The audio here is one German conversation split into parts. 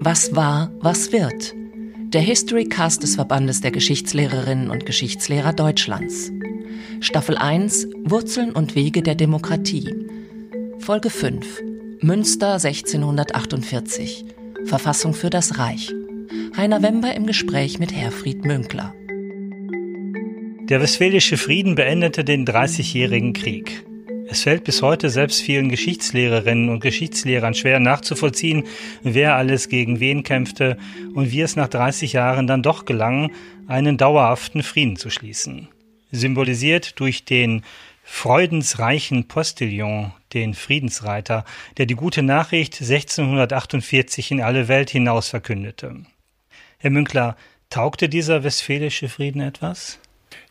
Was war, was wird? Der History Cast des Verbandes der Geschichtslehrerinnen und Geschichtslehrer Deutschlands. Staffel 1 Wurzeln und Wege der Demokratie. Folge 5 Münster 1648 Verfassung für das Reich. Heiner Wember im Gespräch mit Herfried Münkler. Der Westfälische Frieden beendete den Dreißigjährigen Krieg. Es fällt bis heute selbst vielen Geschichtslehrerinnen und Geschichtslehrern schwer nachzuvollziehen, wer alles gegen wen kämpfte und wie es nach 30 Jahren dann doch gelang, einen dauerhaften Frieden zu schließen. Symbolisiert durch den freudensreichen Postillon, den Friedensreiter, der die gute Nachricht 1648 in alle Welt hinaus verkündete. Herr Münkler, taugte dieser westfälische Frieden etwas?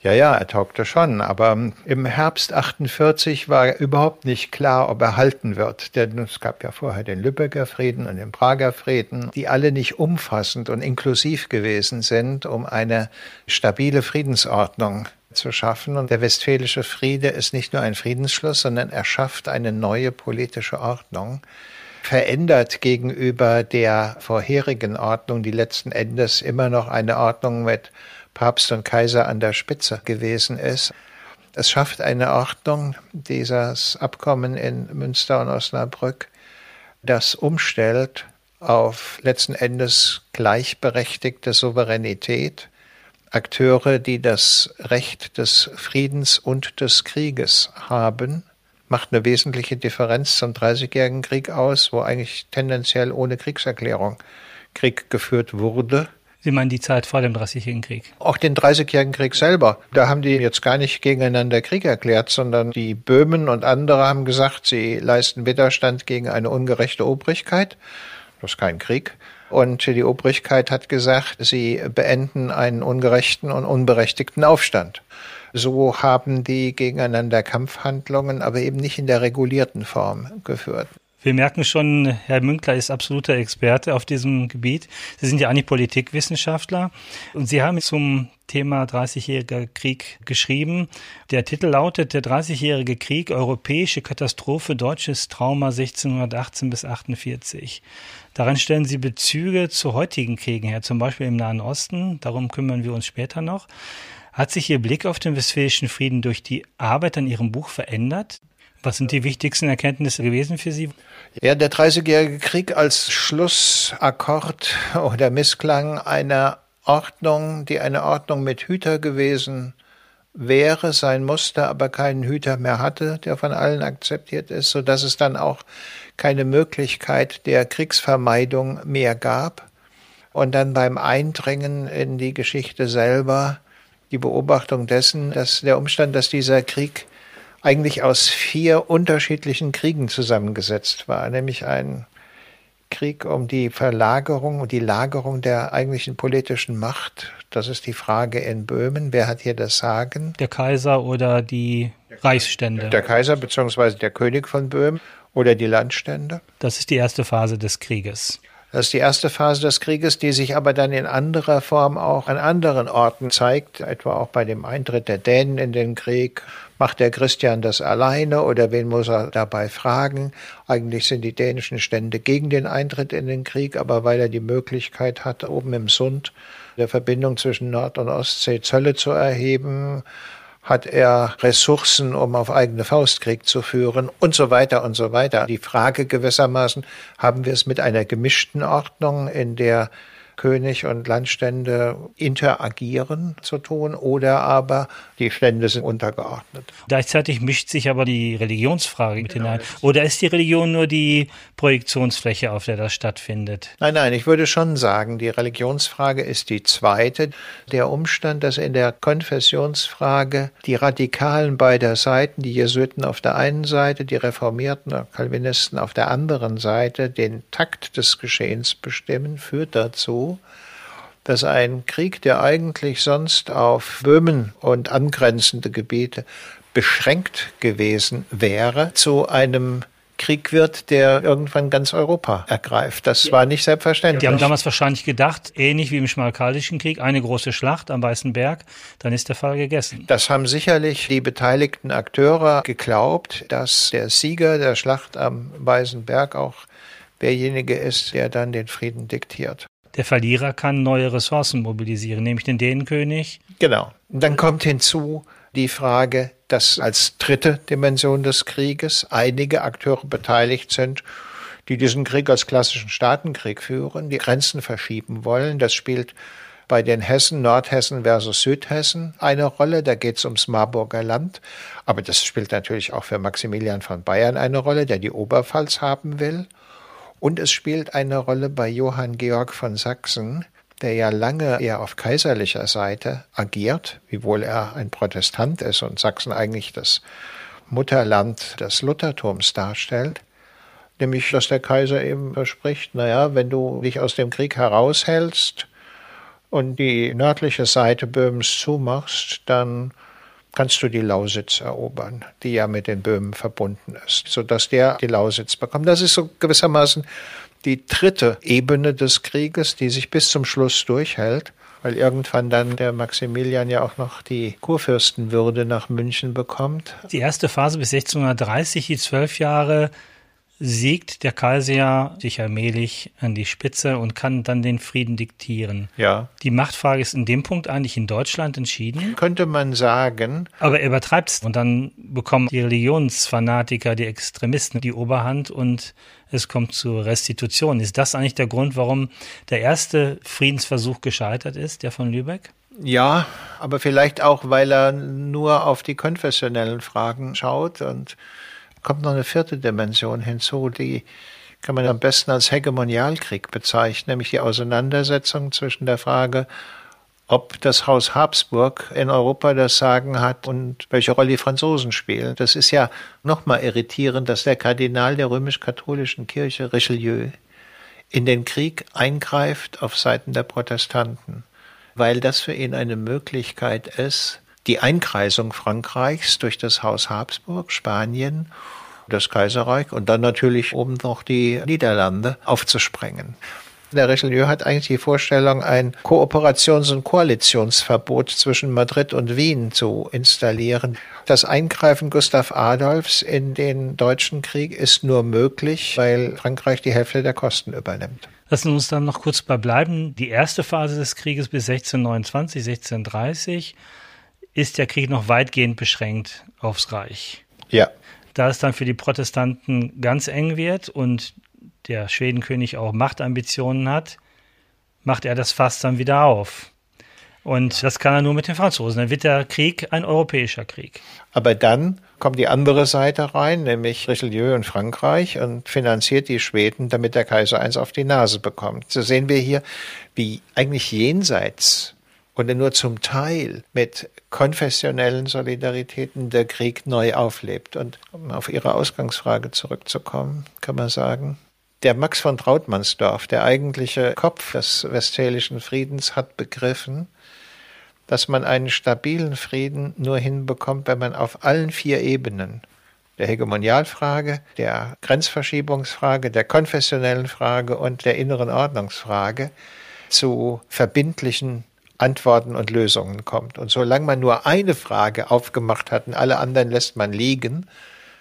Ja, ja, er taugte schon, aber im Herbst 48 war überhaupt nicht klar, ob er halten wird. Denn es gab ja vorher den Lübecker Frieden und den Prager Frieden, die alle nicht umfassend und inklusiv gewesen sind, um eine stabile Friedensordnung zu schaffen. Und der Westfälische Friede ist nicht nur ein Friedensschluss, sondern er schafft eine neue politische Ordnung verändert gegenüber der vorherigen Ordnung, die letzten Endes immer noch eine Ordnung mit Papst und Kaiser an der Spitze gewesen ist. Es schafft eine Ordnung, dieses Abkommen in Münster und Osnabrück, das umstellt auf letzten Endes gleichberechtigte Souveränität, Akteure, die das Recht des Friedens und des Krieges haben, macht eine wesentliche Differenz zum Dreißigjährigen Krieg aus, wo eigentlich tendenziell ohne Kriegserklärung Krieg geführt wurde. Sie meinen die Zeit vor dem Dreißigjährigen Krieg? Auch den Dreißigjährigen Krieg selber. Da haben die jetzt gar nicht gegeneinander Krieg erklärt, sondern die Böhmen und andere haben gesagt, sie leisten Widerstand gegen eine ungerechte Obrigkeit. Das ist kein Krieg. Und die Obrigkeit hat gesagt, sie beenden einen ungerechten und unberechtigten Aufstand. So haben die gegeneinander Kampfhandlungen, aber eben nicht in der regulierten Form geführt. Wir merken schon, Herr Münkler ist absoluter Experte auf diesem Gebiet. Sie sind ja eigentlich Politikwissenschaftler und Sie haben zum Thema 30-jähriger Krieg geschrieben. Der Titel lautet Der 30-jährige Krieg, europäische Katastrophe, deutsches Trauma 1618 bis 48. Daran stellen Sie Bezüge zu heutigen Kriegen her, zum Beispiel im Nahen Osten. Darum kümmern wir uns später noch. Hat sich Ihr Blick auf den Westfälischen Frieden durch die Arbeit an Ihrem Buch verändert? Was sind die wichtigsten Erkenntnisse gewesen für Sie? Ja, der Dreißigjährige Krieg als Schlussakkord oder Missklang einer Ordnung, die eine Ordnung mit Hüter gewesen wäre, sein musste, aber keinen Hüter mehr hatte, der von allen akzeptiert ist, so dass es dann auch keine Möglichkeit der Kriegsvermeidung mehr gab. Und dann beim Eindringen in die Geschichte selber die Beobachtung dessen, dass der Umstand, dass dieser Krieg eigentlich aus vier unterschiedlichen Kriegen zusammengesetzt war, nämlich ein Krieg um die Verlagerung und die Lagerung der eigentlichen politischen Macht. Das ist die Frage in Böhmen. Wer hat hier das Sagen? Der Kaiser oder die Reichsstände? Der Kaiser bzw. der König von Böhmen oder die Landstände. Das ist die erste Phase des Krieges. Das ist die erste Phase des Krieges, die sich aber dann in anderer Form auch an anderen Orten zeigt, etwa auch bei dem Eintritt der Dänen in den Krieg. Macht der Christian das alleine oder wen muss er dabei fragen? Eigentlich sind die dänischen Stände gegen den Eintritt in den Krieg, aber weil er die Möglichkeit hat, oben im Sund der Verbindung zwischen Nord- und Ostsee Zölle zu erheben, hat er Ressourcen, um auf eigene Faust Krieg zu führen und so weiter und so weiter. Die Frage gewissermaßen, haben wir es mit einer gemischten Ordnung, in der König und Landstände interagieren zu tun oder aber die Stände sind untergeordnet. Gleichzeitig mischt sich aber die Religionsfrage mit genau. hinein. Oder ist die Religion nur die Projektionsfläche, auf der das stattfindet? Nein, nein, ich würde schon sagen, die Religionsfrage ist die zweite. Der Umstand, dass in der Konfessionsfrage die Radikalen beider Seiten, die Jesuiten auf der einen Seite, die Reformierten und Calvinisten auf der anderen Seite, den Takt des Geschehens bestimmen, führt dazu, dass ein Krieg, der eigentlich sonst auf Böhmen und angrenzende Gebiete beschränkt gewesen wäre, zu einem Krieg wird, der irgendwann ganz Europa ergreift. Das war nicht selbstverständlich. Die haben damals wahrscheinlich gedacht, ähnlich wie im Schmalkaldischen Krieg, eine große Schlacht am Weißen Berg, dann ist der Fall gegessen. Das haben sicherlich die beteiligten Akteure geglaubt, dass der Sieger der Schlacht am Weißen Berg auch derjenige ist, der dann den Frieden diktiert. Der Verlierer kann neue Ressourcen mobilisieren, nämlich den Dänenkönig. Genau. Und dann kommt hinzu die Frage, dass als dritte Dimension des Krieges einige Akteure beteiligt sind, die diesen Krieg als klassischen Staatenkrieg führen, die Grenzen verschieben wollen. Das spielt bei den Hessen, Nordhessen versus Südhessen eine Rolle. Da geht es ums Marburger Land. Aber das spielt natürlich auch für Maximilian von Bayern eine Rolle, der die Oberpfalz haben will. Und es spielt eine Rolle bei Johann Georg von Sachsen, der ja lange eher auf kaiserlicher Seite agiert, wiewohl er ein Protestant ist und Sachsen eigentlich das Mutterland des Luthertums darstellt. Nämlich, dass der Kaiser eben verspricht, naja, wenn du dich aus dem Krieg heraushältst und die nördliche Seite Böhmens zumachst, dann kannst du die Lausitz erobern, die ja mit den Böhmen verbunden ist, sodass der die Lausitz bekommt. Das ist so gewissermaßen die dritte Ebene des Krieges, die sich bis zum Schluss durchhält, weil irgendwann dann der Maximilian ja auch noch die Kurfürstenwürde nach München bekommt. Die erste Phase bis 1630, die zwölf Jahre, siegt der Kaiser sich allmählich an die Spitze und kann dann den Frieden diktieren. Ja. Die Machtfrage ist in dem Punkt eigentlich in Deutschland entschieden. Könnte man sagen. Aber er übertreibt es und dann bekommen die Religionsfanatiker, die Extremisten die Oberhand und es kommt zur Restitution. Ist das eigentlich der Grund, warum der erste Friedensversuch gescheitert ist, der von Lübeck? Ja, aber vielleicht auch, weil er nur auf die konfessionellen Fragen schaut und kommt noch eine vierte Dimension hinzu, die kann man am besten als Hegemonialkrieg bezeichnen, nämlich die Auseinandersetzung zwischen der Frage, ob das Haus Habsburg in Europa das Sagen hat und welche Rolle die Franzosen spielen. Das ist ja nochmal irritierend, dass der Kardinal der römisch-katholischen Kirche Richelieu in den Krieg eingreift auf Seiten der Protestanten, weil das für ihn eine Möglichkeit ist, die Einkreisung Frankreichs durch das Haus Habsburg, Spanien, das Kaiserreich und dann natürlich oben noch die Niederlande aufzusprengen. Der Richelieu hat eigentlich die Vorstellung, ein Kooperations- und Koalitionsverbot zwischen Madrid und Wien zu installieren. Das Eingreifen Gustav Adolfs in den Deutschen Krieg ist nur möglich, weil Frankreich die Hälfte der Kosten übernimmt. Lassen wir uns dann noch kurz bei bleiben. Die erste Phase des Krieges bis 1629, 1630 ist der Krieg noch weitgehend beschränkt aufs Reich. Ja. Da es dann für die Protestanten ganz eng wird und der Schwedenkönig auch Machtambitionen hat, macht er das Fass dann wieder auf. Und das kann er nur mit den Franzosen. Dann wird der Krieg ein europäischer Krieg. Aber dann kommt die andere Seite rein, nämlich Richelieu und Frankreich und finanziert die Schweden, damit der Kaiser eins auf die Nase bekommt. So sehen wir hier, wie eigentlich jenseits und nur zum Teil mit konfessionellen Solidaritäten der Krieg neu auflebt. Und um auf Ihre Ausgangsfrage zurückzukommen, kann man sagen, der Max von Trautmannsdorf, der eigentliche Kopf des Westfälischen Friedens, hat begriffen, dass man einen stabilen Frieden nur hinbekommt, wenn man auf allen vier Ebenen der Hegemonialfrage, der Grenzverschiebungsfrage, der konfessionellen Frage und der inneren Ordnungsfrage zu verbindlichen Antworten und Lösungen kommt. Und solange man nur eine Frage aufgemacht hat und alle anderen lässt man liegen,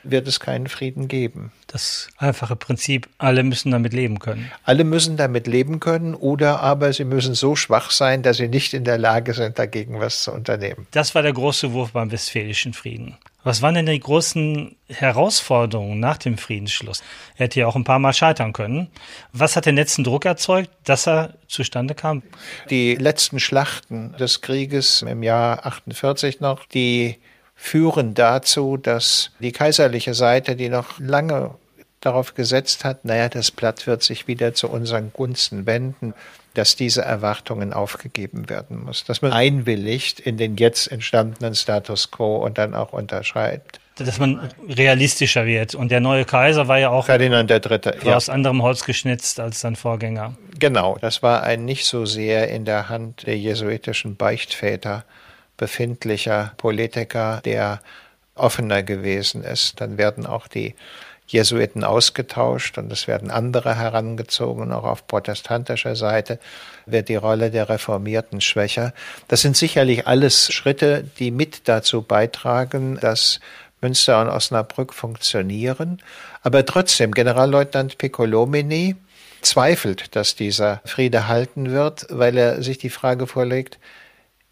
wird es keinen Frieden geben. Das einfache Prinzip, alle müssen damit leben können. Alle müssen damit leben können oder aber sie müssen so schwach sein, dass sie nicht in der Lage sind, dagegen was zu unternehmen. Das war der große Wurf beim Westfälischen Frieden. Was waren denn die großen Herausforderungen nach dem Friedensschluss? Er hätte ja auch ein paar Mal scheitern können. Was hat den letzten Druck erzeugt, dass er zustande kam? Die letzten Schlachten des Krieges im Jahr 48 noch, die führen dazu, dass die kaiserliche Seite, die noch lange darauf gesetzt hat, naja, das Blatt wird sich wieder zu unseren Gunsten wenden, dass diese Erwartungen aufgegeben werden muss, dass man einwilligt in den jetzt entstandenen Status quo und dann auch unterschreibt. Dass man realistischer wird. Und der neue Kaiser war ja auch Ferdinand der Dritte, ja. aus anderem Holz geschnitzt als sein Vorgänger. Genau, das war ein nicht so sehr in der Hand der jesuitischen Beichtväter befindlicher Politiker, der offener gewesen ist. Dann werden auch die Jesuiten ausgetauscht und es werden andere herangezogen. Auch auf protestantischer Seite wird die Rolle der Reformierten schwächer. Das sind sicherlich alles Schritte, die mit dazu beitragen, dass Münster und Osnabrück funktionieren. Aber trotzdem, Generalleutnant Piccolomini zweifelt, dass dieser Friede halten wird, weil er sich die Frage vorlegt,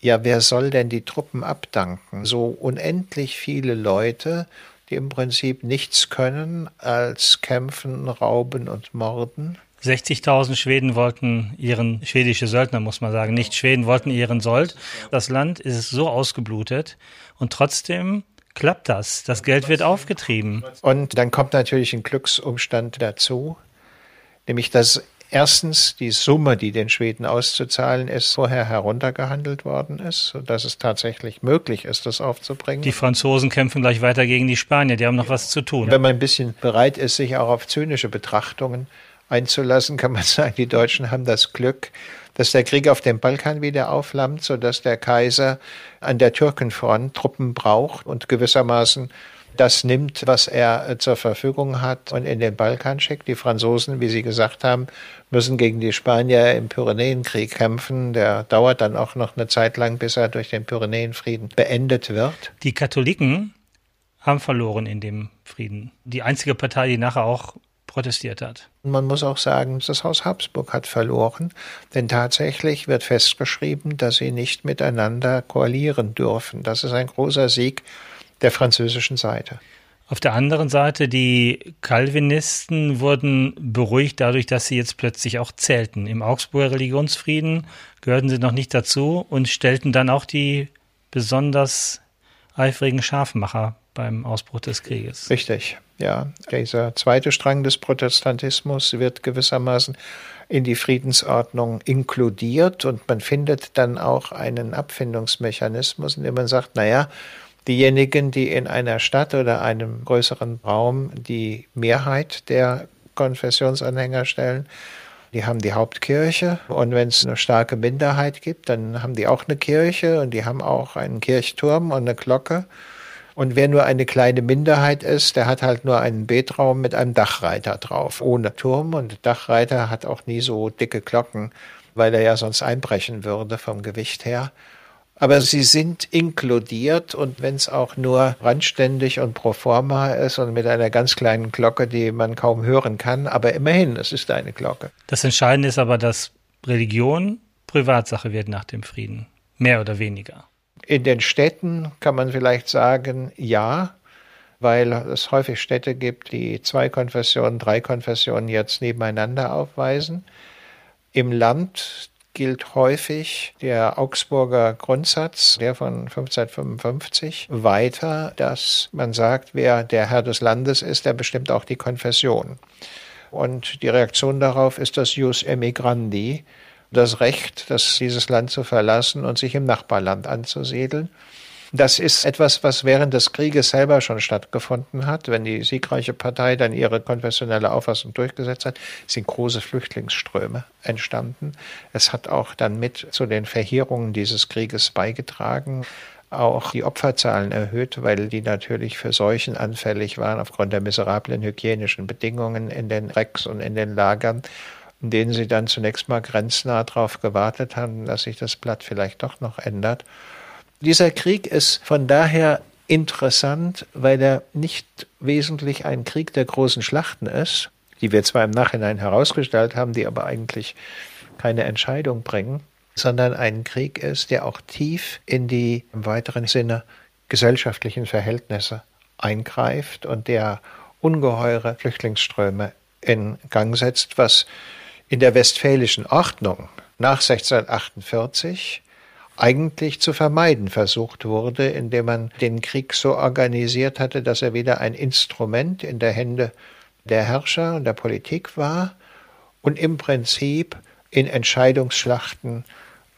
ja, wer soll denn die Truppen abdanken? So unendlich viele Leute, die im Prinzip nichts können als kämpfen, rauben und morden. 60.000 Schweden wollten ihren, schwedische Söldner muss man sagen, nicht Schweden wollten ihren Sold. Das Land ist so ausgeblutet und trotzdem klappt das. Das Geld wird aufgetrieben. Und dann kommt natürlich ein Glücksumstand dazu, nämlich dass erstens die Summe, die den Schweden auszuzahlen ist, vorher heruntergehandelt worden ist, sodass es tatsächlich möglich ist, das aufzubringen. Die Franzosen kämpfen gleich weiter gegen die Spanier, die haben noch was zu tun. Wenn man ein bisschen bereit ist, sich auch auf zynische Betrachtungen einzulassen, kann man sagen, die Deutschen haben das Glück, dass der Krieg auf dem Balkan wieder aufflammt, sodass der Kaiser an der Türkenfront Truppen braucht und gewissermaßen das nimmt, was er äh, zur Verfügung hat und in den Balkan schickt. Die Franzosen, wie Sie gesagt haben, müssen gegen die Spanier im Pyrenäenkrieg kämpfen. Der dauert dann auch noch eine Zeit lang, bis er durch den Pyrenäenfrieden beendet wird. Die Katholiken haben verloren in dem Frieden. Die einzige Partei, die nachher auch protestiert hat. Man muss auch sagen, das Haus Habsburg hat verloren, denn tatsächlich wird festgeschrieben, dass sie nicht miteinander koalieren dürfen. Das ist ein großer Sieg der französischen Seite. Auf der anderen Seite, die Calvinisten wurden beruhigt dadurch, dass sie jetzt plötzlich auch zählten. Im Augsburger Religionsfrieden gehörten sie noch nicht dazu und stellten dann auch die besonders eifrigen Schafmacher beim Ausbruch des Krieges. Richtig, ja. Dieser zweite Strang des Protestantismus wird gewissermaßen in die Friedensordnung inkludiert und man findet dann auch einen Abfindungsmechanismus, in dem man sagt, naja, diejenigen, die in einer Stadt oder einem größeren Raum die Mehrheit der Konfessionsanhänger stellen, die haben die Hauptkirche und wenn es eine starke Minderheit gibt, dann haben die auch eine Kirche und die haben auch einen Kirchturm und eine Glocke. Und wer nur eine kleine Minderheit ist, der hat halt nur einen Betraum mit einem Dachreiter drauf, ohne Turm. Und Dachreiter hat auch nie so dicke Glocken, weil er ja sonst einbrechen würde vom Gewicht her aber sie sind inkludiert und wenn es auch nur randständig und pro forma ist und mit einer ganz kleinen Glocke, die man kaum hören kann, aber immerhin, es ist eine Glocke. Das Entscheidende ist aber, dass Religion Privatsache wird nach dem Frieden, mehr oder weniger. In den Städten kann man vielleicht sagen, ja, weil es häufig Städte gibt, die zwei Konfessionen, drei Konfessionen jetzt nebeneinander aufweisen. Im Land gilt häufig der Augsburger Grundsatz, der von 1555, weiter, dass man sagt, wer der Herr des Landes ist, der bestimmt auch die Konfession. Und die Reaktion darauf ist das Jus emigrandi, das Recht, das dieses Land zu verlassen und sich im Nachbarland anzusiedeln. Das ist etwas, was während des Krieges selber schon stattgefunden hat. Wenn die siegreiche Partei dann ihre konfessionelle Auffassung durchgesetzt hat, sind große Flüchtlingsströme entstanden. Es hat auch dann mit zu den Verheerungen dieses Krieges beigetragen auch die Opferzahlen erhöht, weil die natürlich für Seuchen anfällig waren aufgrund der miserablen hygienischen Bedingungen in den Recks und in den Lagern, in denen sie dann zunächst mal grenznah darauf gewartet haben, dass sich das Blatt vielleicht doch noch ändert. Dieser Krieg ist von daher interessant, weil er nicht wesentlich ein Krieg der großen Schlachten ist, die wir zwar im Nachhinein herausgestellt haben, die aber eigentlich keine Entscheidung bringen, sondern ein Krieg ist, der auch tief in die im weiteren Sinne gesellschaftlichen Verhältnisse eingreift und der ungeheure Flüchtlingsströme in Gang setzt, was in der westfälischen Ordnung nach 1648 eigentlich zu vermeiden versucht wurde, indem man den Krieg so organisiert hatte, dass er wieder ein Instrument in der Hände der Herrscher und der Politik war und im Prinzip in Entscheidungsschlachten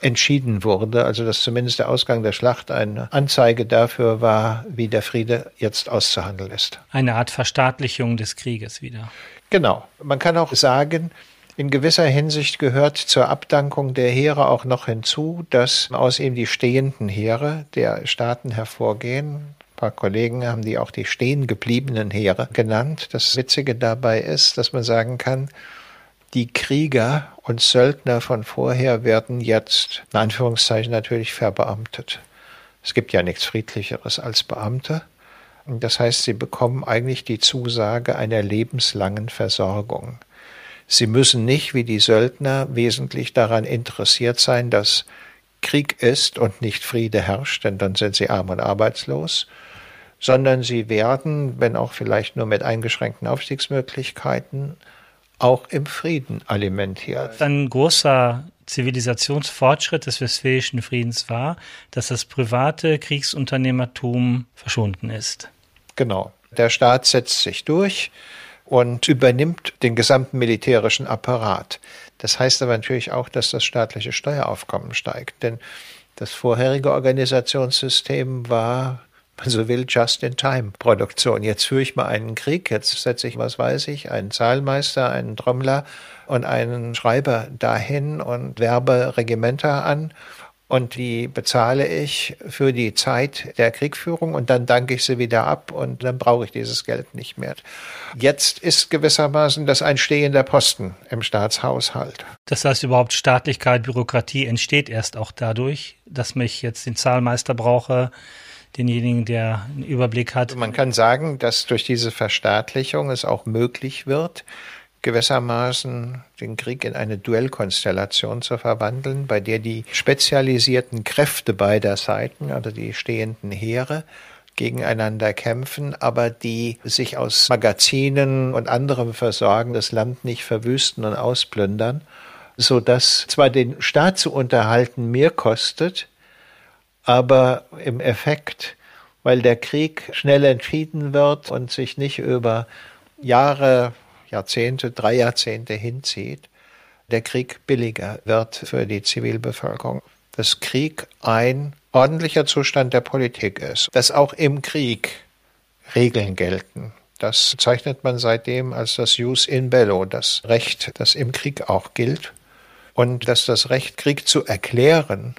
entschieden wurde, also dass zumindest der Ausgang der Schlacht eine Anzeige dafür war, wie der Friede jetzt auszuhandeln ist. Eine Art Verstaatlichung des Krieges wieder. Genau. Man kann auch sagen, in gewisser Hinsicht gehört zur Abdankung der Heere auch noch hinzu, dass aus ihm die stehenden Heere der Staaten hervorgehen. paar Kollegen haben die auch die stehen gebliebenen Heere genannt. Das Witzige dabei ist, dass man sagen kann, die Krieger und Söldner von vorher werden jetzt, in Anführungszeichen natürlich, verbeamtet. Es gibt ja nichts Friedlicheres als Beamte. Das heißt, sie bekommen eigentlich die Zusage einer lebenslangen Versorgung. Sie müssen nicht wie die Söldner wesentlich daran interessiert sein, dass Krieg ist und nicht Friede herrscht, denn dann sind sie arm und arbeitslos, sondern sie werden, wenn auch vielleicht nur mit eingeschränkten Aufstiegsmöglichkeiten, auch im Frieden alimentiert. Ein großer Zivilisationsfortschritt des Westfälischen Friedens war, dass das private Kriegsunternehmertum verschwunden ist. Genau. Der Staat setzt sich durch und übernimmt den gesamten militärischen Apparat. Das heißt aber natürlich auch, dass das staatliche Steueraufkommen steigt, denn das vorherige Organisationssystem war man so will, Just-in-Time-Produktion. Jetzt führe ich mal einen Krieg, jetzt setze ich, was weiß ich, einen Zahlmeister, einen Trommler und einen Schreiber dahin und werbe Regimenter an und die bezahle ich für die Zeit der Kriegführung und dann danke ich sie wieder ab und dann brauche ich dieses Geld nicht mehr. Jetzt ist gewissermaßen das ein stehender Posten im Staatshaushalt. Das heißt überhaupt Staatlichkeit, Bürokratie entsteht erst auch dadurch, dass ich jetzt den Zahlmeister brauche, denjenigen, der einen Überblick hat. Man kann sagen, dass durch diese Verstaatlichung es auch möglich wird, gewissermaßen den Krieg in eine Duellkonstellation zu verwandeln, bei der die spezialisierten Kräfte beider Seiten, also die stehenden Heere, gegeneinander kämpfen, aber die sich aus Magazinen und anderem Versorgen das Land nicht verwüsten und ausplündern, so dass zwar den Staat zu unterhalten mehr kostet, aber im Effekt, weil der Krieg schnell entschieden wird und sich nicht über Jahre, Jahrzehnte, drei Jahrzehnte hinzieht, der Krieg billiger wird für die Zivilbevölkerung. Dass Krieg ein ordentlicher Zustand der Politik ist, dass auch im Krieg Regeln gelten. Das zeichnet man seitdem als das Jus in bello, das Recht, das im Krieg auch gilt. Und dass das Recht, Krieg zu erklären,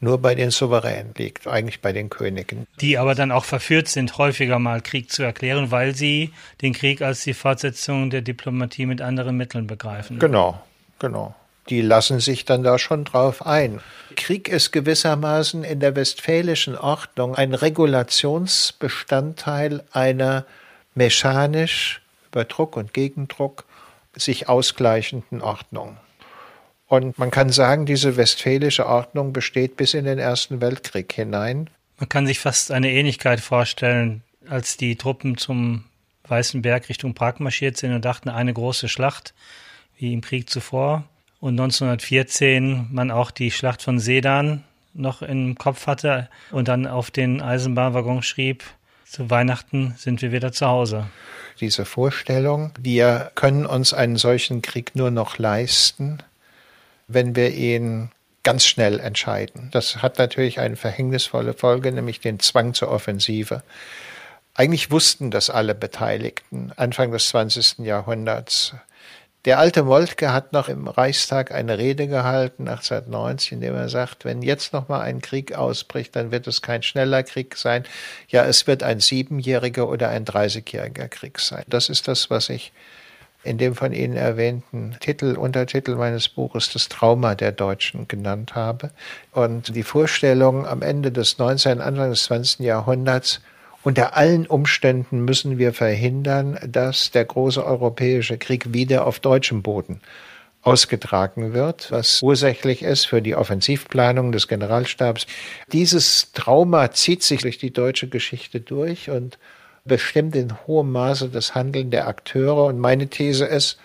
nur bei den Souveränen liegt, eigentlich bei den Königen. Die aber dann auch verführt sind, häufiger mal Krieg zu erklären, weil sie den Krieg als die Fortsetzung der Diplomatie mit anderen Mitteln begreifen. Genau, genau. Die lassen sich dann da schon drauf ein. Krieg ist gewissermaßen in der westfälischen Ordnung ein Regulationsbestandteil einer mechanisch über Druck und Gegendruck sich ausgleichenden Ordnung. Und man kann sagen, diese westfälische Ordnung besteht bis in den Ersten Weltkrieg hinein. Man kann sich fast eine Ähnlichkeit vorstellen, als die Truppen zum Weißen Berg Richtung Prag marschiert sind und dachten, eine große Schlacht, wie im Krieg zuvor. Und 1914 man auch die Schlacht von Sedan noch im Kopf hatte und dann auf den Eisenbahnwaggon schrieb, zu Weihnachten sind wir wieder zu Hause. Diese Vorstellung, wir können uns einen solchen Krieg nur noch leisten, wenn wir ihn ganz schnell entscheiden. Das hat natürlich eine verhängnisvolle Folge, nämlich den Zwang zur Offensive. Eigentlich wussten das alle Beteiligten Anfang des 20. Jahrhunderts. Der alte Moltke hat noch im Reichstag eine Rede gehalten 1890, in dem er sagt, wenn jetzt noch mal ein Krieg ausbricht, dann wird es kein schneller Krieg sein. Ja, es wird ein siebenjähriger oder ein dreißigjähriger Krieg sein. Das ist das, was ich in dem von Ihnen erwähnten Titel, Untertitel meines Buches Das Trauma der Deutschen genannt habe. Und die Vorstellung am Ende des 19., Anfang des 20. Jahrhunderts, unter allen Umständen müssen wir verhindern, dass der große europäische Krieg wieder auf deutschem Boden ausgetragen wird, was ursächlich ist für die Offensivplanung des Generalstabs. Dieses Trauma zieht sich durch die deutsche Geschichte durch und bestimmt in hohem Maße das Handeln der Akteure. Und meine These ist,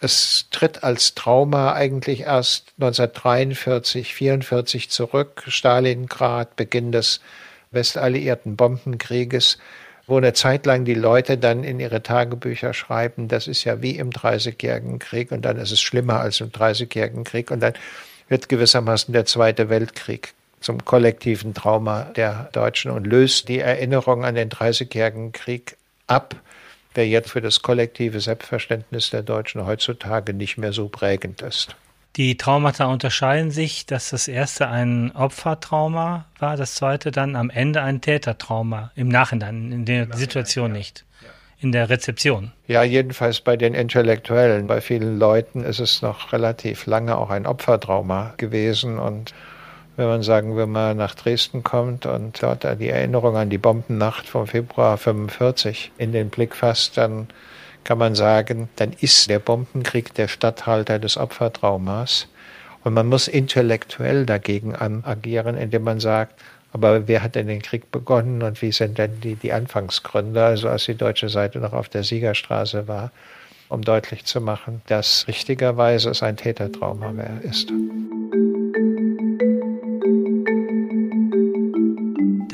es tritt als Trauma eigentlich erst 1943, 44 zurück. Stalingrad, Beginn des westalliierten Bombenkrieges, wo eine Zeit lang die Leute dann in ihre Tagebücher schreiben, das ist ja wie im Dreißigjährigen Krieg und dann ist es schlimmer als im Dreißigjährigen Krieg und dann wird gewissermaßen der Zweite Weltkrieg zum kollektiven Trauma der Deutschen und löst die Erinnerung an den Dreißigjährigen Krieg ab, der jetzt für das kollektive Selbstverständnis der Deutschen heutzutage nicht mehr so prägend ist. Die Traumata unterscheiden sich, dass das erste ein Opfertrauma war, das zweite dann am Ende ein Tätertrauma, im Nachhinein, in der Situation nicht, in der Rezeption. Ja, jedenfalls bei den Intellektuellen. Bei vielen Leuten ist es noch relativ lange auch ein Opfertrauma gewesen und wenn man sagen wir mal nach Dresden kommt und dort die Erinnerung an die Bombennacht vom Februar 45 in den Blick fasst, dann kann man sagen, dann ist der Bombenkrieg der Statthalter des Opfertraumas. Und man muss intellektuell dagegen agieren, indem man sagt, aber wer hat denn den Krieg begonnen und wie sind denn die, die Anfangsgründe, also als die deutsche Seite noch auf der Siegerstraße war, um deutlich zu machen, dass richtigerweise es ein Tätertrauma ist.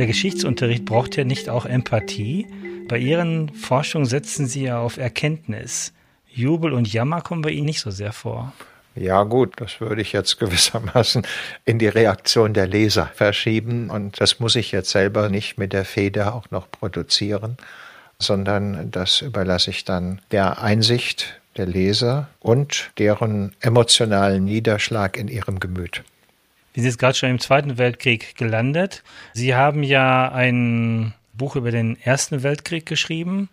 Der Geschichtsunterricht braucht ja nicht auch Empathie. Bei Ihren Forschungen setzen Sie ja auf Erkenntnis. Jubel und Jammer kommen bei Ihnen nicht so sehr vor. Ja gut, das würde ich jetzt gewissermaßen in die Reaktion der Leser verschieben und das muss ich jetzt selber nicht mit der Feder auch noch produzieren, sondern das überlasse ich dann der Einsicht der Leser und deren emotionalen Niederschlag in ihrem Gemüt. Wir sind jetzt gerade schon im Zweiten Weltkrieg gelandet. Sie haben ja ein Buch über den Ersten Weltkrieg geschrieben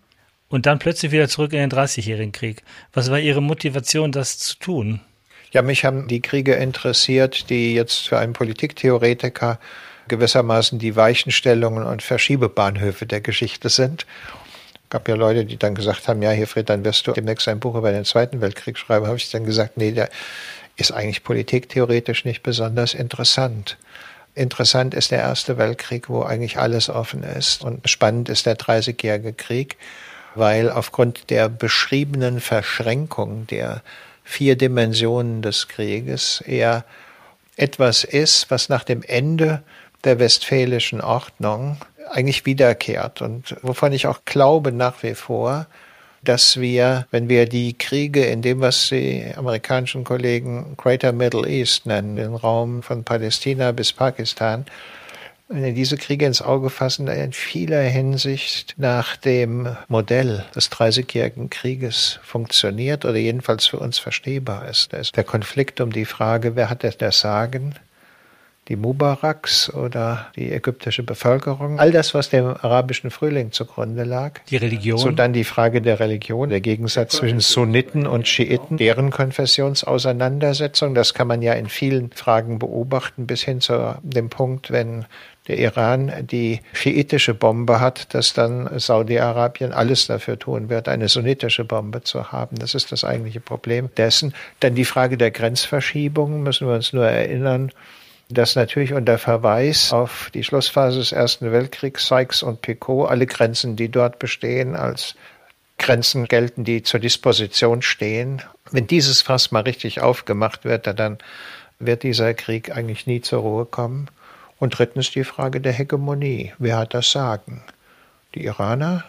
und dann plötzlich wieder zurück in den Dreißigjährigen Krieg. Was war Ihre Motivation, das zu tun? Ja, mich haben die Kriege interessiert, die jetzt für einen Politiktheoretiker gewissermaßen die Weichenstellungen und Verschiebebahnhöfe der Geschichte sind. Es gab ja Leute, die dann gesagt haben, ja, Hilfried, dann wirst du demnächst ein Buch über den Zweiten Weltkrieg schreiben. Habe ich dann gesagt, nee, der ist eigentlich politiktheoretisch nicht besonders interessant. Interessant ist der Erste Weltkrieg, wo eigentlich alles offen ist. Und spannend ist der Dreißigjährige Krieg, weil aufgrund der beschriebenen Verschränkung der vier Dimensionen des Krieges er etwas ist, was nach dem Ende der westfälischen Ordnung eigentlich wiederkehrt und wovon ich auch glaube nach wie vor, dass wir, wenn wir die Kriege in dem, was die amerikanischen Kollegen Greater Middle East nennen, den Raum von Palästina bis Pakistan, wenn wir diese Kriege ins Auge fassen, in vieler Hinsicht nach dem Modell des Dreißigjährigen Krieges funktioniert oder jedenfalls für uns verstehbar ist. Da ist der Konflikt um die Frage, wer hat das Sagen? Die Mubaraks oder die ägyptische Bevölkerung. All das, was dem arabischen Frühling zugrunde lag. Die Religion. So dann die Frage der Religion, der Gegensatz zwischen Sunniten und Schiiten, deren Konfessionsauseinandersetzung. Das kann man ja in vielen Fragen beobachten, bis hin zu dem Punkt, wenn der Iran die schiitische Bombe hat, dass dann Saudi-Arabien alles dafür tun wird, eine sunnitische Bombe zu haben. Das ist das eigentliche Problem dessen. Dann die Frage der Grenzverschiebung, müssen wir uns nur erinnern, dass natürlich unter Verweis auf die Schlussphase des Ersten Weltkriegs Sykes und Picot alle Grenzen, die dort bestehen, als Grenzen gelten, die zur Disposition stehen. Wenn dieses Fass mal richtig aufgemacht wird, dann wird dieser Krieg eigentlich nie zur Ruhe kommen. Und drittens die Frage der Hegemonie. Wer hat das Sagen? Die Iraner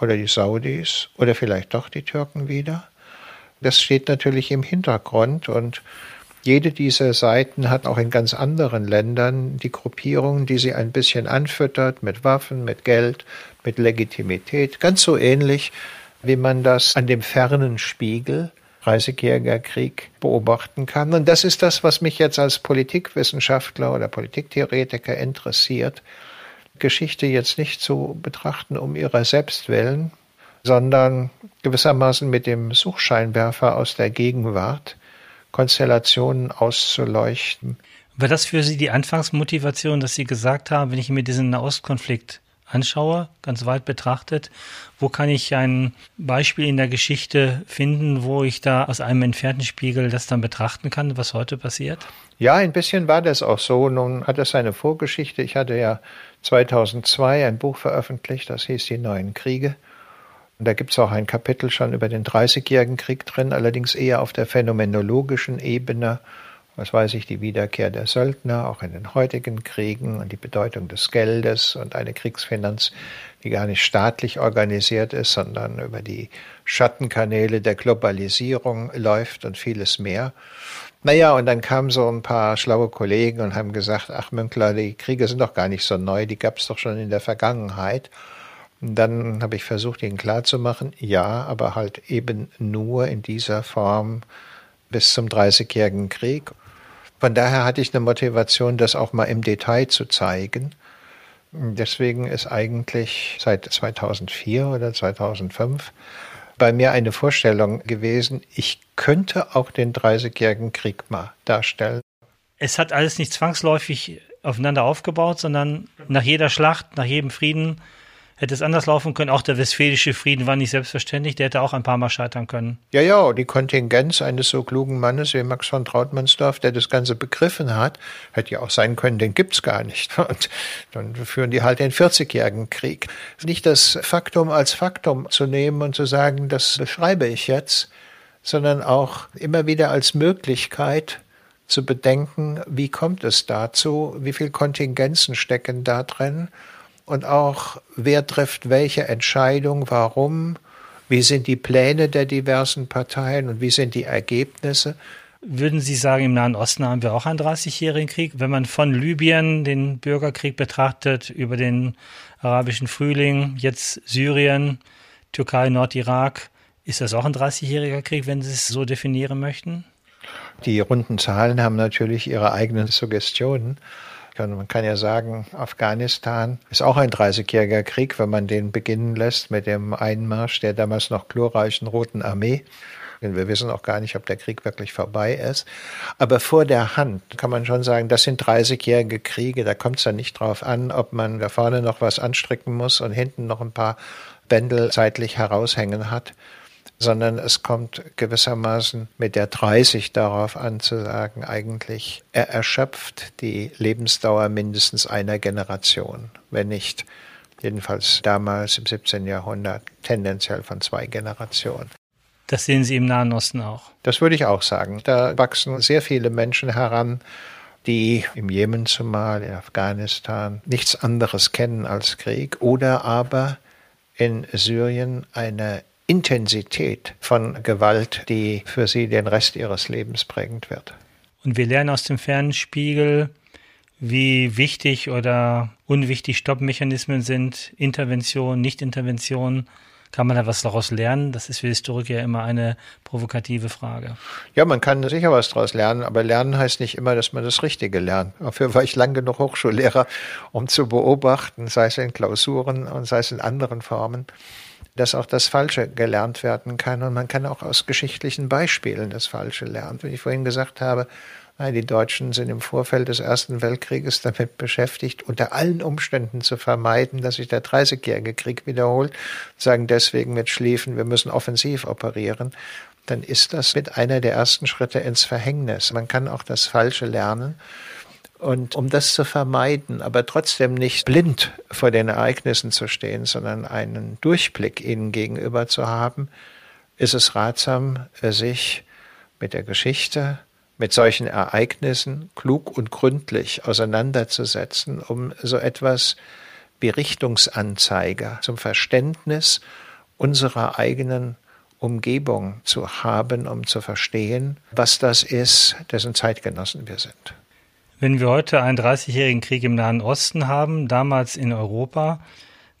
oder die Saudis oder vielleicht doch die Türken wieder? Das steht natürlich im Hintergrund und jede dieser Seiten hat auch in ganz anderen Ländern die Gruppierungen, die sie ein bisschen anfüttert mit Waffen, mit Geld, mit Legitimität. Ganz so ähnlich, wie man das an dem fernen Spiegel 30-jähriger Krieg beobachten kann. Und das ist das, was mich jetzt als Politikwissenschaftler oder Politiktheoretiker interessiert. Geschichte jetzt nicht zu betrachten um ihrer selbst willen, sondern gewissermaßen mit dem Suchscheinwerfer aus der Gegenwart Konstellationen auszuleuchten. War das für Sie die Anfangsmotivation, dass Sie gesagt haben, wenn ich mir diesen Nahostkonflikt anschaue, ganz weit betrachtet, wo kann ich ein Beispiel in der Geschichte finden, wo ich da aus einem entfernten Spiegel das dann betrachten kann, was heute passiert? Ja, ein bisschen war das auch so. Nun hat es eine Vorgeschichte. Ich hatte ja 2002 ein Buch veröffentlicht, das hieß Die neuen Kriege. Und da gibt es auch ein Kapitel schon über den Dreißigjährigen Krieg drin, allerdings eher auf der phänomenologischen Ebene. Was weiß ich, die Wiederkehr der Söldner, auch in den heutigen Kriegen und die Bedeutung des Geldes und eine Kriegsfinanz, die gar nicht staatlich organisiert ist, sondern über die Schattenkanäle der Globalisierung läuft und vieles mehr. Naja, und dann kamen so ein paar schlaue Kollegen und haben gesagt, ach Münkler, die Kriege sind doch gar nicht so neu, die gab es doch schon in der Vergangenheit. Dann habe ich versucht, ihnen klarzumachen, ja, aber halt eben nur in dieser Form, bis zum Dreißigjährigen Krieg. Von daher hatte ich eine Motivation, das auch mal im Detail zu zeigen. Deswegen ist eigentlich seit 2004 oder 2005 bei mir eine Vorstellung gewesen, ich könnte auch den Dreißigjährigen Krieg mal darstellen. Es hat alles nicht zwangsläufig aufeinander aufgebaut, sondern nach jeder Schlacht, nach jedem Frieden hätte es anders laufen können. Auch der Westfälische Frieden war nicht selbstverständlich. Der hätte auch ein paar Mal scheitern können. Ja, ja, die Kontingenz eines so klugen Mannes wie Max von Trautmannsdorf, der das Ganze begriffen hat, hätte ja auch sein können, den gibt's gar nicht. Und dann führen die halt den 40-jährigen Krieg. Nicht das Faktum als Faktum zu nehmen und zu sagen, das beschreibe ich jetzt, sondern auch immer wieder als Möglichkeit, zu bedenken, wie kommt es dazu, wie viele Kontingenzen stecken da drin und auch wer trifft welche Entscheidung, warum, wie sind die Pläne der diversen Parteien und wie sind die Ergebnisse. Würden Sie sagen, im Nahen Osten haben wir auch einen 30-jährigen Krieg? Wenn man von Libyen den Bürgerkrieg betrachtet, über den arabischen Frühling, jetzt Syrien, Türkei, Nordirak, ist das auch ein 30-jähriger Krieg, wenn Sie es so definieren möchten? Die runden Zahlen haben natürlich ihre eigenen Suggestionen. Man kann ja sagen, Afghanistan ist auch ein 30-jähriger Krieg, wenn man den beginnen lässt mit dem Einmarsch der damals noch glorreichen Roten Armee. Wir wissen auch gar nicht, ob der Krieg wirklich vorbei ist. Aber vor der Hand kann man schon sagen, das sind 30-jährige Kriege. Da kommt es dann nicht drauf an, ob man da vorne noch was anstricken muss und hinten noch ein paar Bändel seitlich heraushängen hat sondern es kommt gewissermaßen mit der 30 darauf an zu sagen, eigentlich, er erschöpft die Lebensdauer mindestens einer Generation, wenn nicht jedenfalls damals im 17. Jahrhundert tendenziell von zwei Generationen. Das sehen Sie im Nahen Osten auch. Das würde ich auch sagen. Da wachsen sehr viele Menschen heran, die im Jemen zumal, in Afghanistan nichts anderes kennen als Krieg oder aber in Syrien eine Intensität von Gewalt, die für sie den Rest ihres Lebens prägend wird. Und wir lernen aus dem Fernspiegel, wie wichtig oder unwichtig Stoppmechanismen sind, Intervention, Nichtintervention. Kann man da was daraus lernen? Das ist für Historiker ja immer eine provokative Frage. Ja, man kann sicher was daraus lernen, aber lernen heißt nicht immer, dass man das Richtige lernt. Dafür war ich lang genug Hochschullehrer, um zu beobachten, sei es in Klausuren und sei es in anderen Formen, dass auch das Falsche gelernt werden kann. Und man kann auch aus geschichtlichen Beispielen das Falsche lernen. Wie ich vorhin gesagt habe, die Deutschen sind im Vorfeld des Ersten Weltkrieges damit beschäftigt, unter allen Umständen zu vermeiden, dass sich der Dreißigjährige Krieg wiederholt, sagen deswegen mit Schliefen, wir müssen offensiv operieren, dann ist das mit einer der ersten Schritte ins Verhängnis. Man kann auch das Falsche lernen und um das zu vermeiden, aber trotzdem nicht blind vor den Ereignissen zu stehen, sondern einen Durchblick ihnen gegenüber zu haben, ist es ratsam, sich mit der Geschichte, mit solchen Ereignissen klug und gründlich auseinanderzusetzen, um so etwas wie Richtungsanzeiger zum Verständnis unserer eigenen Umgebung zu haben, um zu verstehen, was das ist, dessen Zeitgenossen wir sind. Wenn wir heute einen 30-jährigen Krieg im Nahen Osten haben, damals in Europa,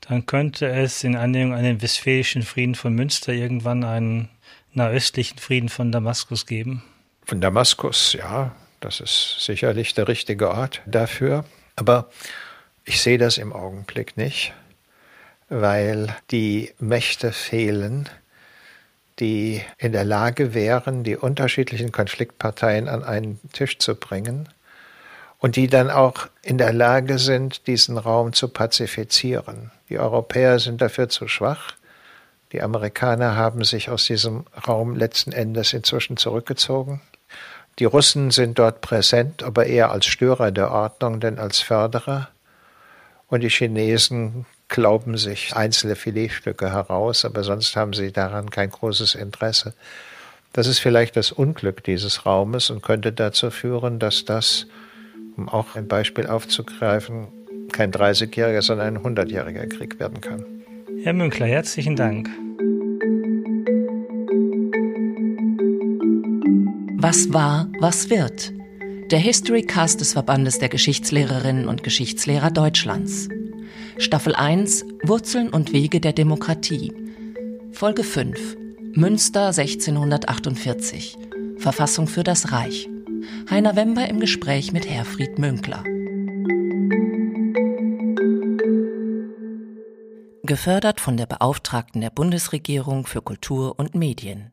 dann könnte es in Anlehnung an den Westfälischen Frieden von Münster irgendwann einen nahöstlichen Frieden von Damaskus geben. Von Damaskus, ja, das ist sicherlich der richtige Ort dafür. Aber ich sehe das im Augenblick nicht, weil die Mächte fehlen, die in der Lage wären, die unterschiedlichen Konfliktparteien an einen Tisch zu bringen und die dann auch in der Lage sind, diesen Raum zu pazifizieren. Die Europäer sind dafür zu schwach. Die Amerikaner haben sich aus diesem Raum letzten Endes inzwischen zurückgezogen. Die Russen sind dort präsent, aber eher als Störer der Ordnung denn als Förderer. Und die Chinesen glauben sich einzelne Filetstücke heraus, aber sonst haben sie daran kein großes Interesse. Das ist vielleicht das Unglück dieses Raumes und könnte dazu führen, dass das um auch ein Beispiel aufzugreifen, kein 30-jähriger, sondern ein 100-jähriger Krieg werden kann. Herr Münkler, herzlichen Dank. Was war, was wird? Der History Cast des Verbandes der Geschichtslehrerinnen und Geschichtslehrer Deutschlands. Staffel 1 Wurzeln und Wege der Demokratie. Folge 5 Münster 1648 Verfassung für das Reich. Heiner Wember im Gespräch mit Herfried Münkler. Gefördert von der Beauftragten der Bundesregierung für Kultur und Medien.